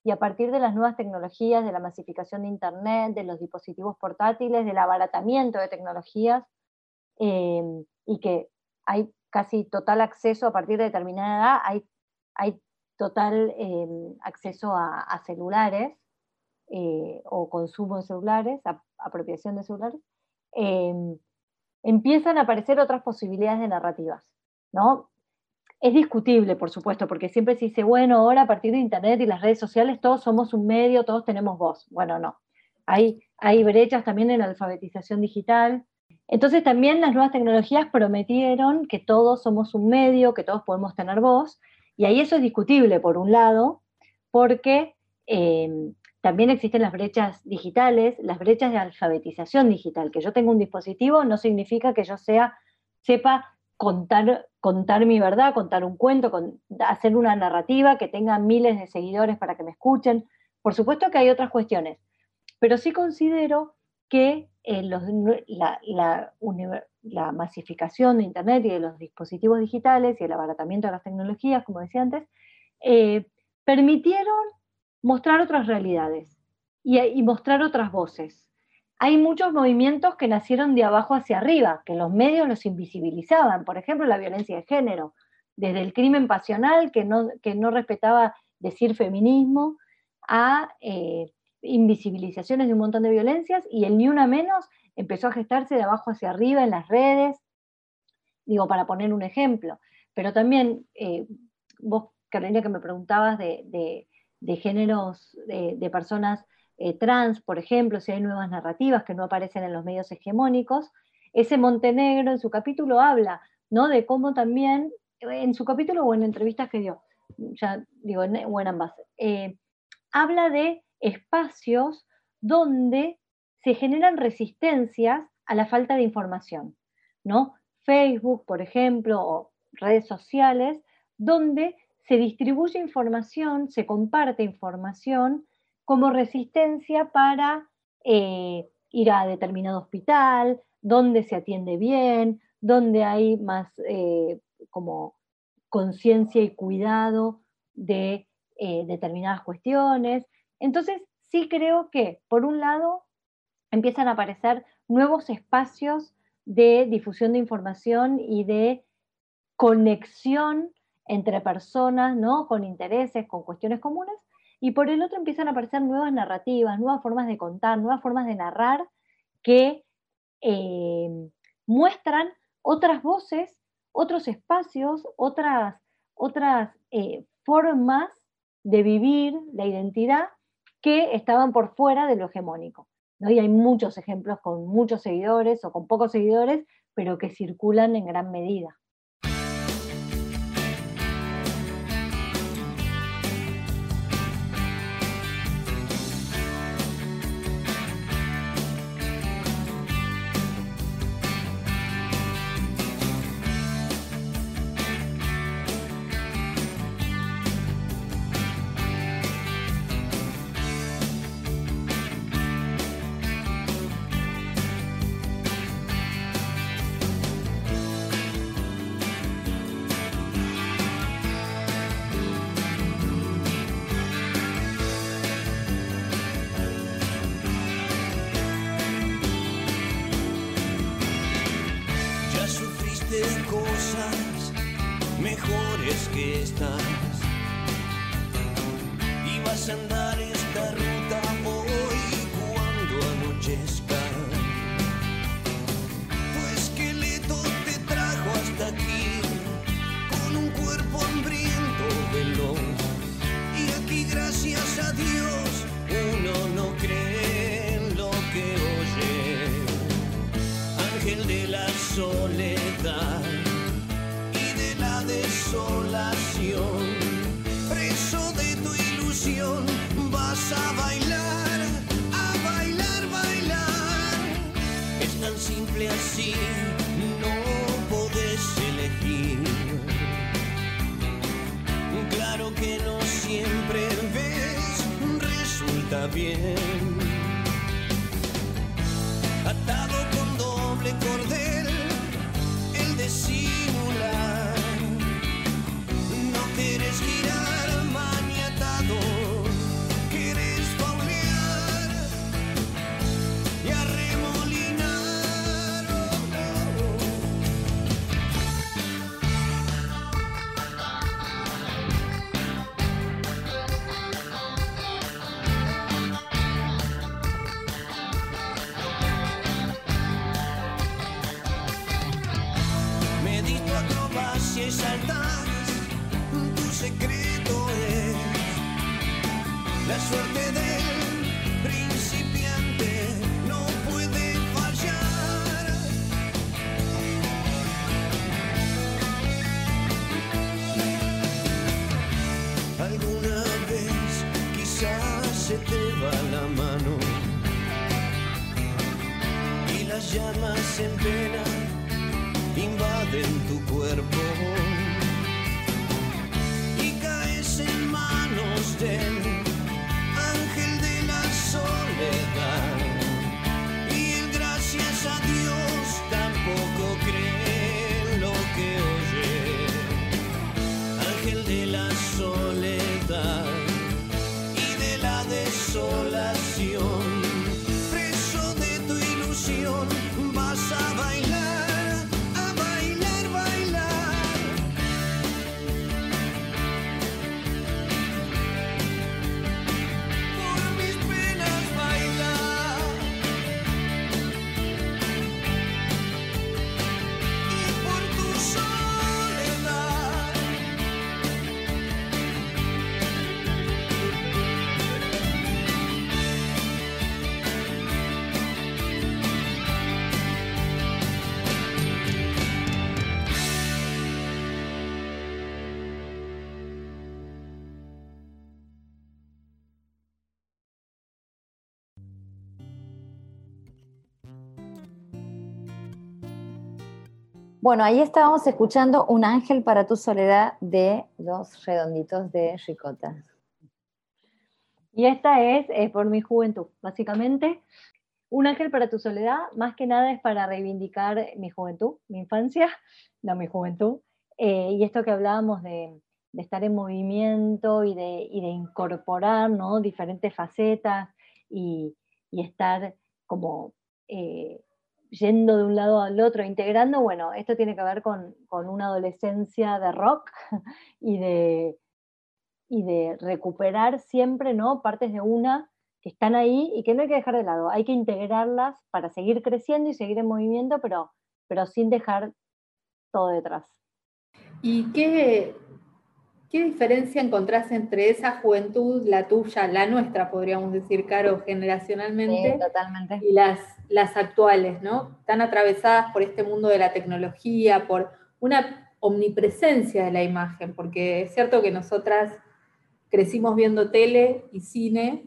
y a partir de las nuevas tecnologías, de la masificación de Internet, de los dispositivos portátiles, del abaratamiento de tecnologías, em, y que hay casi total acceso a partir de determinada edad, hay, total em, acceso a, celulares eh, o consumo de celulares, apropiación de celulares, em, empiezan a aparecer otras posibilidades de narrativas. ¿no? Es discutible, por supuesto, porque siempre se dice, bueno, ahora a partir de Internet y las redes sociales todos somos un medio, todos tenemos voz. Bueno, no. Hay, hay brechas también en alfabetización digital. Entonces también las nuevas tecnologías prometieron que todos somos un medio, que todos podemos tener voz, y ahí eso es discutible, por un lado, porque eh, también existen las brechas digitales, las brechas de alfabetización digital. Que yo tenga un dispositivo no significa que yo sea, sepa contar, contar mi verdad, contar un cuento, hacer una narrativa que tenga miles de seguidores para que me escuchen. Por supuesto que hay otras cuestiones, pero sí considero que eh, la, masificación de Internet y de los dispositivos digitales y el abaratamiento de las tecnologías, como decía antes, eh, permitieron mostrar otras realidades y mostrar otras voces hay muchos movimientos que nacieron de abajo hacia arriba, que los medios los invisibilizaban. Por ejemplo, la violencia de género, desde el crimen pasional, que no, que no respetaba decir feminismo, a eh, invisibilizaciones de un montón de violencias, y el ni una menos empezó a gestarse de abajo hacia arriba en las redes, digo, para poner un ejemplo. Pero también, eh, vos, Carolina, que me preguntabas de, géneros de personas eh, trans, por ejemplo, si hay nuevas narrativas que no aparecen en los medios hegemónicos, ese Montenegro en su capítulo habla ¿no? de cómo también, en su capítulo o en entrevistas que dio, ya digo, o en ambas, eh, habla de espacios donde se generan resistencias a la falta de información, ¿no? Facebook, por ejemplo, o redes sociales, donde se distribuye información, se comparte información como resistencia para eh, ir a determinado hospital, donde se atiende bien, donde hay más eh, como conciencia y cuidado de eh, determinadas cuestiones. Entonces, sí creo que, por un lado, empiezan a aparecer nuevos espacios de difusión de información y de conexión entre personas, ¿no? Con intereses, con cuestiones comunes, y por el otro empiezan a aparecer nuevas narrativas, nuevas formas de contar, nuevas formas de narrar que eh, muestran otras voces, otros espacios, otras, otras eh, formas de vivir la identidad que estaban por fuera de lo hegemónico. Y hay muchos ejemplos con muchos seguidores o con pocos seguidores, pero que circulan en gran medida. bien. de la soledad y de la desolación. Bueno, ahí estábamos escuchando Un ángel para tu soledad de los redonditos de Ricota. Y esta es, por mi juventud, básicamente. Un ángel para tu soledad, más que nada es para reivindicar mi juventud, mi infancia, no mi juventud. Eh, y esto que hablábamos de, estar en movimiento y de, incorporar ¿no? diferentes facetas y, estar como eh, yendo de un lado al otro, integrando, bueno, esto tiene que ver con, una adolescencia de rock [LAUGHS] y de, y de recuperar siempre ¿no? partes de una que están ahí y que no hay que dejar de lado, hay que integrarlas para seguir creciendo y seguir en movimiento, pero, pero sin dejar todo detrás. ¿Y qué, qué diferencia encontrás entre esa juventud, la tuya, la nuestra, podríamos decir, Caro, generacionalmente, Sí, totalmente. y las, las actuales, ¿no? Tan atravesadas por este mundo de la tecnología, por una omnipresencia de la imagen, porque es cierto que nosotras crecimos viendo tele y cine,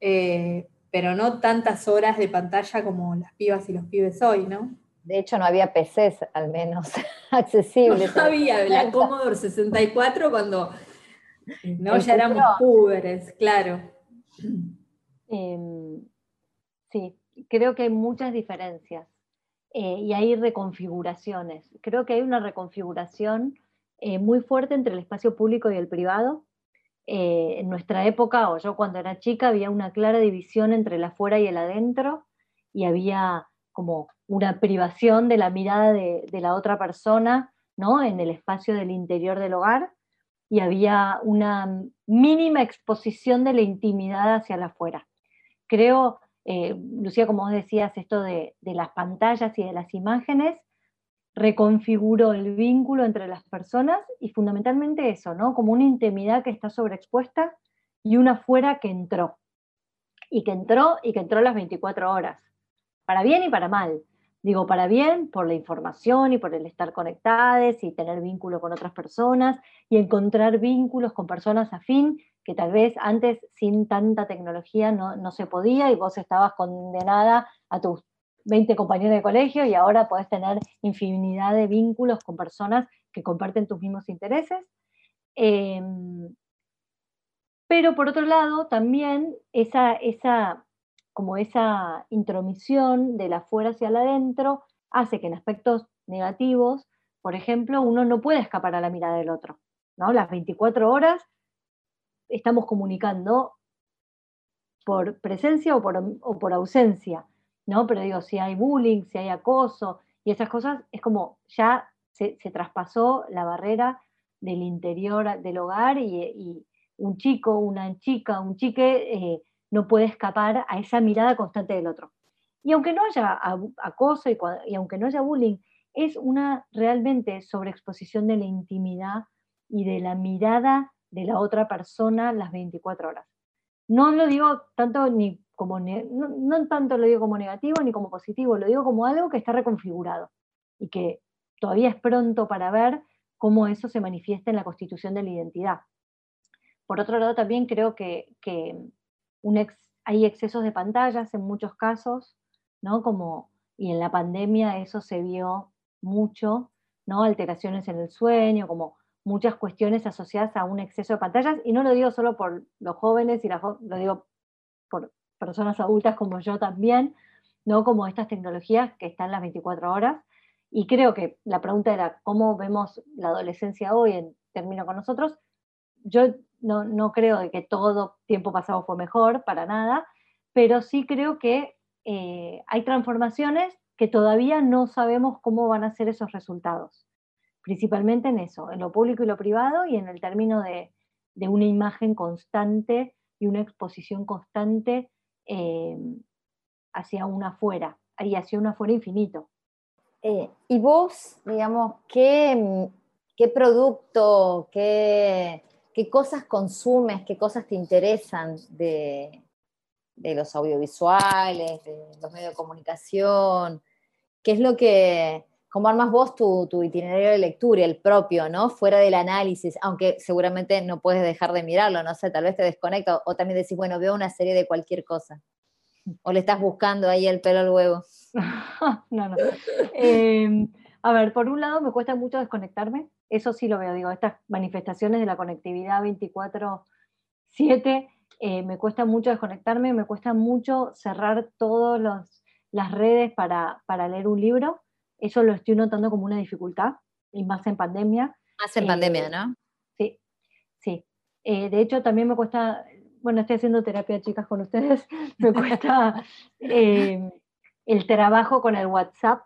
eh, pero no tantas horas de pantalla como las pibas y los pibes hoy, ¿no? De hecho, no había PCs, al menos, [LAUGHS] accesibles. No había la Commodore 64 cuando no, El ya éramos púberes, claro. Em, sí, creo que hay muchas diferencias eh, y hay reconfiguraciones. Creo que hay una reconfiguración eh, muy fuerte entre el espacio público y el privado. Eh, en nuestra época, o yo cuando era chica, había una clara división entre el afuera y el adentro y había como una privación de la mirada de, la otra persona ¿no? en el espacio del interior del hogar y había una mínima exposición de la intimidad hacia el afuera. Creo, eh, Lucía, como vos decías, esto de, las pantallas y de las imágenes reconfiguró el vínculo entre las personas y fundamentalmente eso, ¿no? Como una intimidad que está sobreexpuesta y una fuera que entró. Y que entró y que entró las 24 horas, para bien y para mal. Digo, para bien por la información y por el estar conectadas y tener vínculo con otras personas y encontrar vínculos con personas afín que tal vez antes sin tanta tecnología no, no se podía y vos estabas condenada a tus 20 compañeros de colegio y ahora podés tener infinidad de vínculos con personas que comparten tus mismos intereses. Eh, pero por otro lado, también esa, esa, como esa intromisión de la afuera hacia el adentro hace que en aspectos negativos, por ejemplo, uno no puede escapar a la mirada del otro. ¿no? Las 24 horas estamos comunicando por presencia o por, ausencia. ¿no? Pero digo, si hay bullying, si hay acoso y esas cosas, es como ya se, traspasó la barrera del interior del hogar y, y un chico, una chica, un chique eh, no puede escapar a esa mirada constante del otro. Y aunque no haya acoso y, y aunque no haya bullying, es una realmente sobreexposición de la intimidad y de la mirada de la otra persona las 24 horas. No lo digo tanto ni como no, tanto lo digo como negativo ni como positivo, lo digo como algo que está reconfigurado y que todavía es pronto para ver cómo eso se manifiesta en la constitución de la identidad. Por otro lado, también creo que hay excesos de pantallas en muchos casos, ¿no? Como, y en la pandemia eso se vio mucho, ¿no? Alteraciones en el sueño, como muchas cuestiones asociadas a un exceso de pantallas, y no lo digo solo por los jóvenes, y la, lo digo por personas adultas como yo también, ¿no? Como estas tecnologías que están las 24 horas. Y creo que la pregunta era cómo vemos la adolescencia hoy en términos con nosotros. Yo no, no creo de que todo tiempo pasado fue mejor, para nada, pero sí creo que eh, hay transformaciones que todavía no sabemos cómo van a ser esos resultados. Principalmente en eso, en lo público y lo privado y en el término de, de una imagen constante y una exposición constante eh, hacia un afuera y hacia un afuera infinito. Eh, y vos, digamos, ¿qué, qué producto, qué, qué, cosas consumes, qué cosas te interesan de, los audiovisuales, de los medios de comunicación? ¿Qué es lo que, cómo armas vos tu, tu itinerario de lectura, el propio, ¿no? Fuera del análisis, aunque seguramente no puedes dejar de mirarlo, no sé, tal vez te desconecta, o, o también decís, bueno, veo una serie de cualquier cosa. ¿O le estás buscando ahí el pelo al huevo? [LAUGHS] no, no. Eh, a ver, por un lado me cuesta mucho desconectarme, eso sí lo veo, digo, estas manifestaciones de la conectividad 24-7, eh, me cuesta mucho desconectarme, me cuesta mucho cerrar todas las redes para, para, leer un libro, eso lo estoy notando como una dificultad, y más en pandemia. Más en eh, pandemia, ¿no? Sí, sí. Eh, de hecho, también me cuesta, bueno, estoy haciendo terapia, chicas, con ustedes, [LAUGHS] me cuesta [LAUGHS] eh, el trabajo con el WhatsApp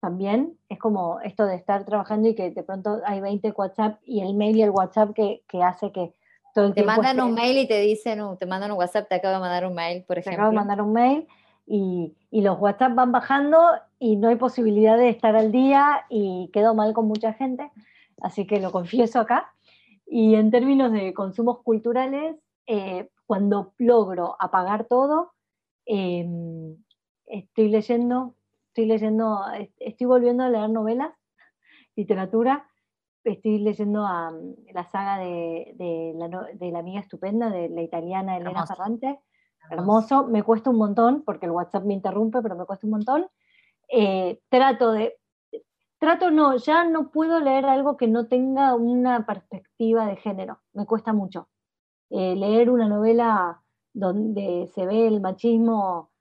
también, es como esto de estar trabajando y que de pronto hay 20 WhatsApp y el mail y el WhatsApp que, que hace que todo el te tiempo mandan esté- un mail y te dicen, uh, te mandan un WhatsApp, te acabo de mandar un mail, por te ejemplo. acabo de mandar un mail y, y los WhatsApp van bajando y no hay posibilidad de estar al día y quedo mal con mucha gente. así que lo confieso acá. Y en términos de consumos culturales, eh, cuando logro apagar todo, em, estoy leyendo, estoy leyendo, estoy volviendo a leer novelas, literatura, estoy leyendo a, la saga de, la, amiga estupenda, de la italiana Elena Ferrante. Hermoso. me cuesta un montón, porque el WhatsApp me interrumpe, pero me cuesta un montón. Eh, trato de, trato no, ya no puedo leer algo que no tenga una perspectiva de género, me cuesta mucho. Eh, leer una novela donde se ve el machismo,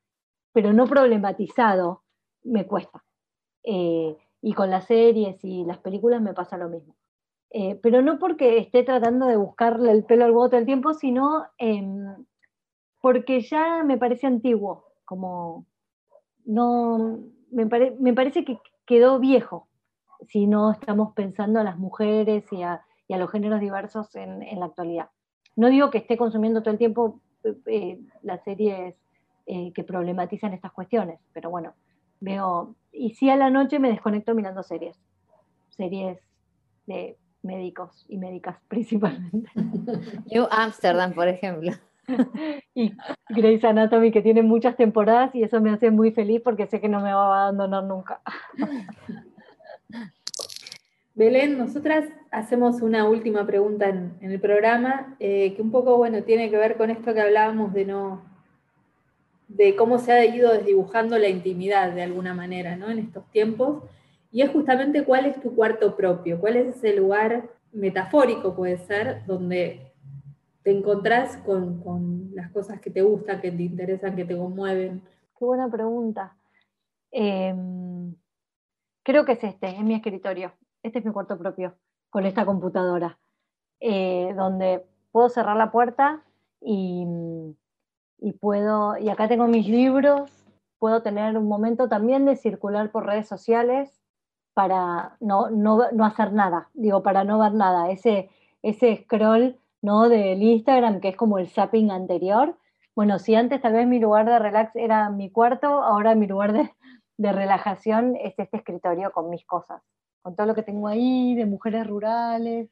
pero no problematizado, me cuesta. Eh, y con las series y las películas me pasa lo mismo. Eh, pero no porque esté tratando de buscarle el pelo al huevo todo el tiempo, sino em, porque ya me parece antiguo, como no, me, me, parece que quedó viejo si no estamos pensando a las mujeres y a, los géneros diversos en, la actualidad. No digo que esté consumiendo todo el tiempo eh, eh, las series que problematizan estas cuestiones, pero bueno, veo, y sí a la noche me desconecto mirando series, series de médicos y médicas [LAUGHS] principalmente. [LAUGHS] New Amsterdam, por ejemplo. [LAUGHS] y Grey's Anatomy, que tiene muchas temporadas y eso me hace muy feliz porque sé que no me va a abandonar nunca. Belén, nosotras hacemos una última pregunta en, el programa, eh, que un poco, bueno, tiene que ver con esto que hablábamos de no, de cómo se ha ido desdibujando la intimidad de alguna manera, ¿no? En estos tiempos. Y es justamente cuál es tu cuarto propio, cuál es ese lugar metafórico, puede ser, donde te encontrás con, las cosas que te gustan, que te interesan, que te conmueven. Qué buena pregunta. Em, creo que es este, es mi escritorio. Este es mi cuarto propio, con esta computadora, eh, donde puedo cerrar la puerta y, y puedo, y acá tengo mis libros, puedo tener un momento también de circular por redes sociales para no, no, no, hacer nada, digo, para no ver nada. Ese, ese scroll ¿no? del Instagram, que es como el zapping anterior. Bueno, si antes tal vez mi lugar de relax era mi cuarto, ahora mi lugar de, de relajación es este escritorio con mis cosas, con todo lo que tengo ahí, de mujeres rurales,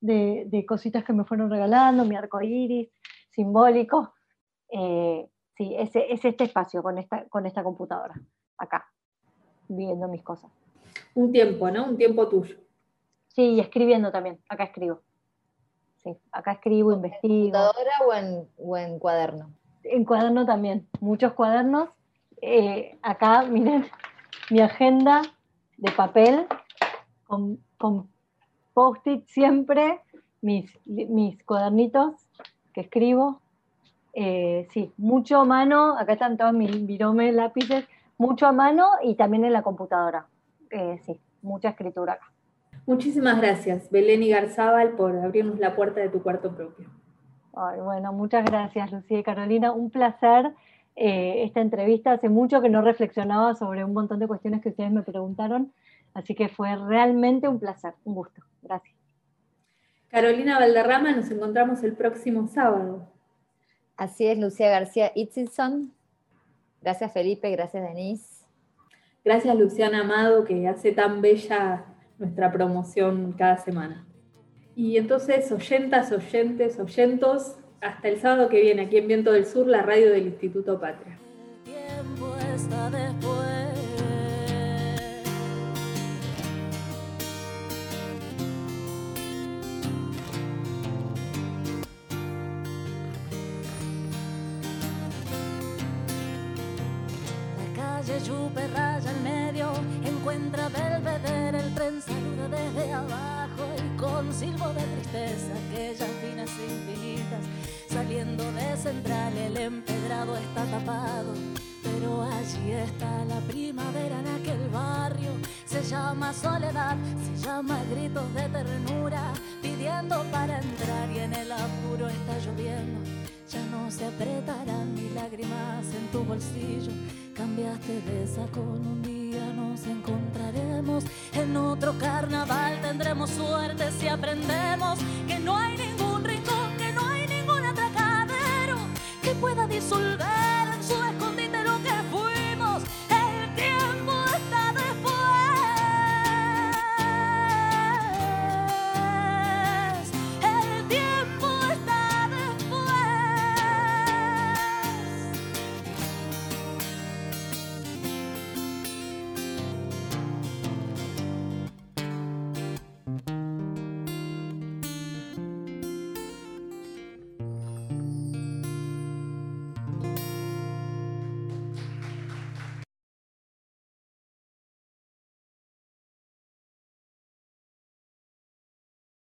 de, de cositas que me fueron regalando, mi arco iris simbólico. Eh, sí, es, es este espacio con esta, con esta computadora, acá, viendo mis cosas. Un tiempo, ¿no? Un tiempo tuyo. Sí, y escribiendo también. Acá escribo. Sí, acá escribo, investigo. ¿En computadora o en, cuaderno? En cuaderno también. Muchos cuadernos. Eh, acá, miren, mi agenda de papel con, post-it siempre, mis, mis cuadernitos que escribo. Eh, sí, mucho a mano. Acá están todos mis viromes, lápices. Mucho a mano y también en la computadora. Eh, sí, mucha escritura acá. Muchísimas gracias, Belén y Garzábal, por abrirnos la puerta de tu cuarto propio. bueno, muchas gracias, Lucía y Carolina. Un placer eh, esta entrevista. Hace mucho que no reflexionaba sobre un montón de cuestiones que ustedes me preguntaron, así que fue realmente un placer, un gusto. Gracias. Carolina Valderrama, nos encontramos el próximo sábado. Así es, Lucía García Itzilson. Gracias, Felipe. Gracias, Denise. Gracias Luciana Amado que hace tan bella nuestra promoción cada semana. Y entonces, oyentas, oyentes, oyentos, hasta el sábado que viene aquí en Viento del Sur, la radio del Instituto Patria. Yupe raya al medio, encuentra Belvedere, el tren saluda desde abajo y con silbo de tristeza, aquellas finas infinitas, saliendo de central, el empedrado está tapado. Pero allí está la primavera en aquel barrio. Se llama soledad, se llama gritos de ternura, pidiendo para entrar y en el apuro está lloviendo. Ya no se apretarán ni lágrimas en tu bolsillo Cambiaste de sacón, un nos encontraremos. En otro carnaval tendremos suerte si aprendemos que no hay ningún rincón, que no hay ningún atracadero que pueda disolver.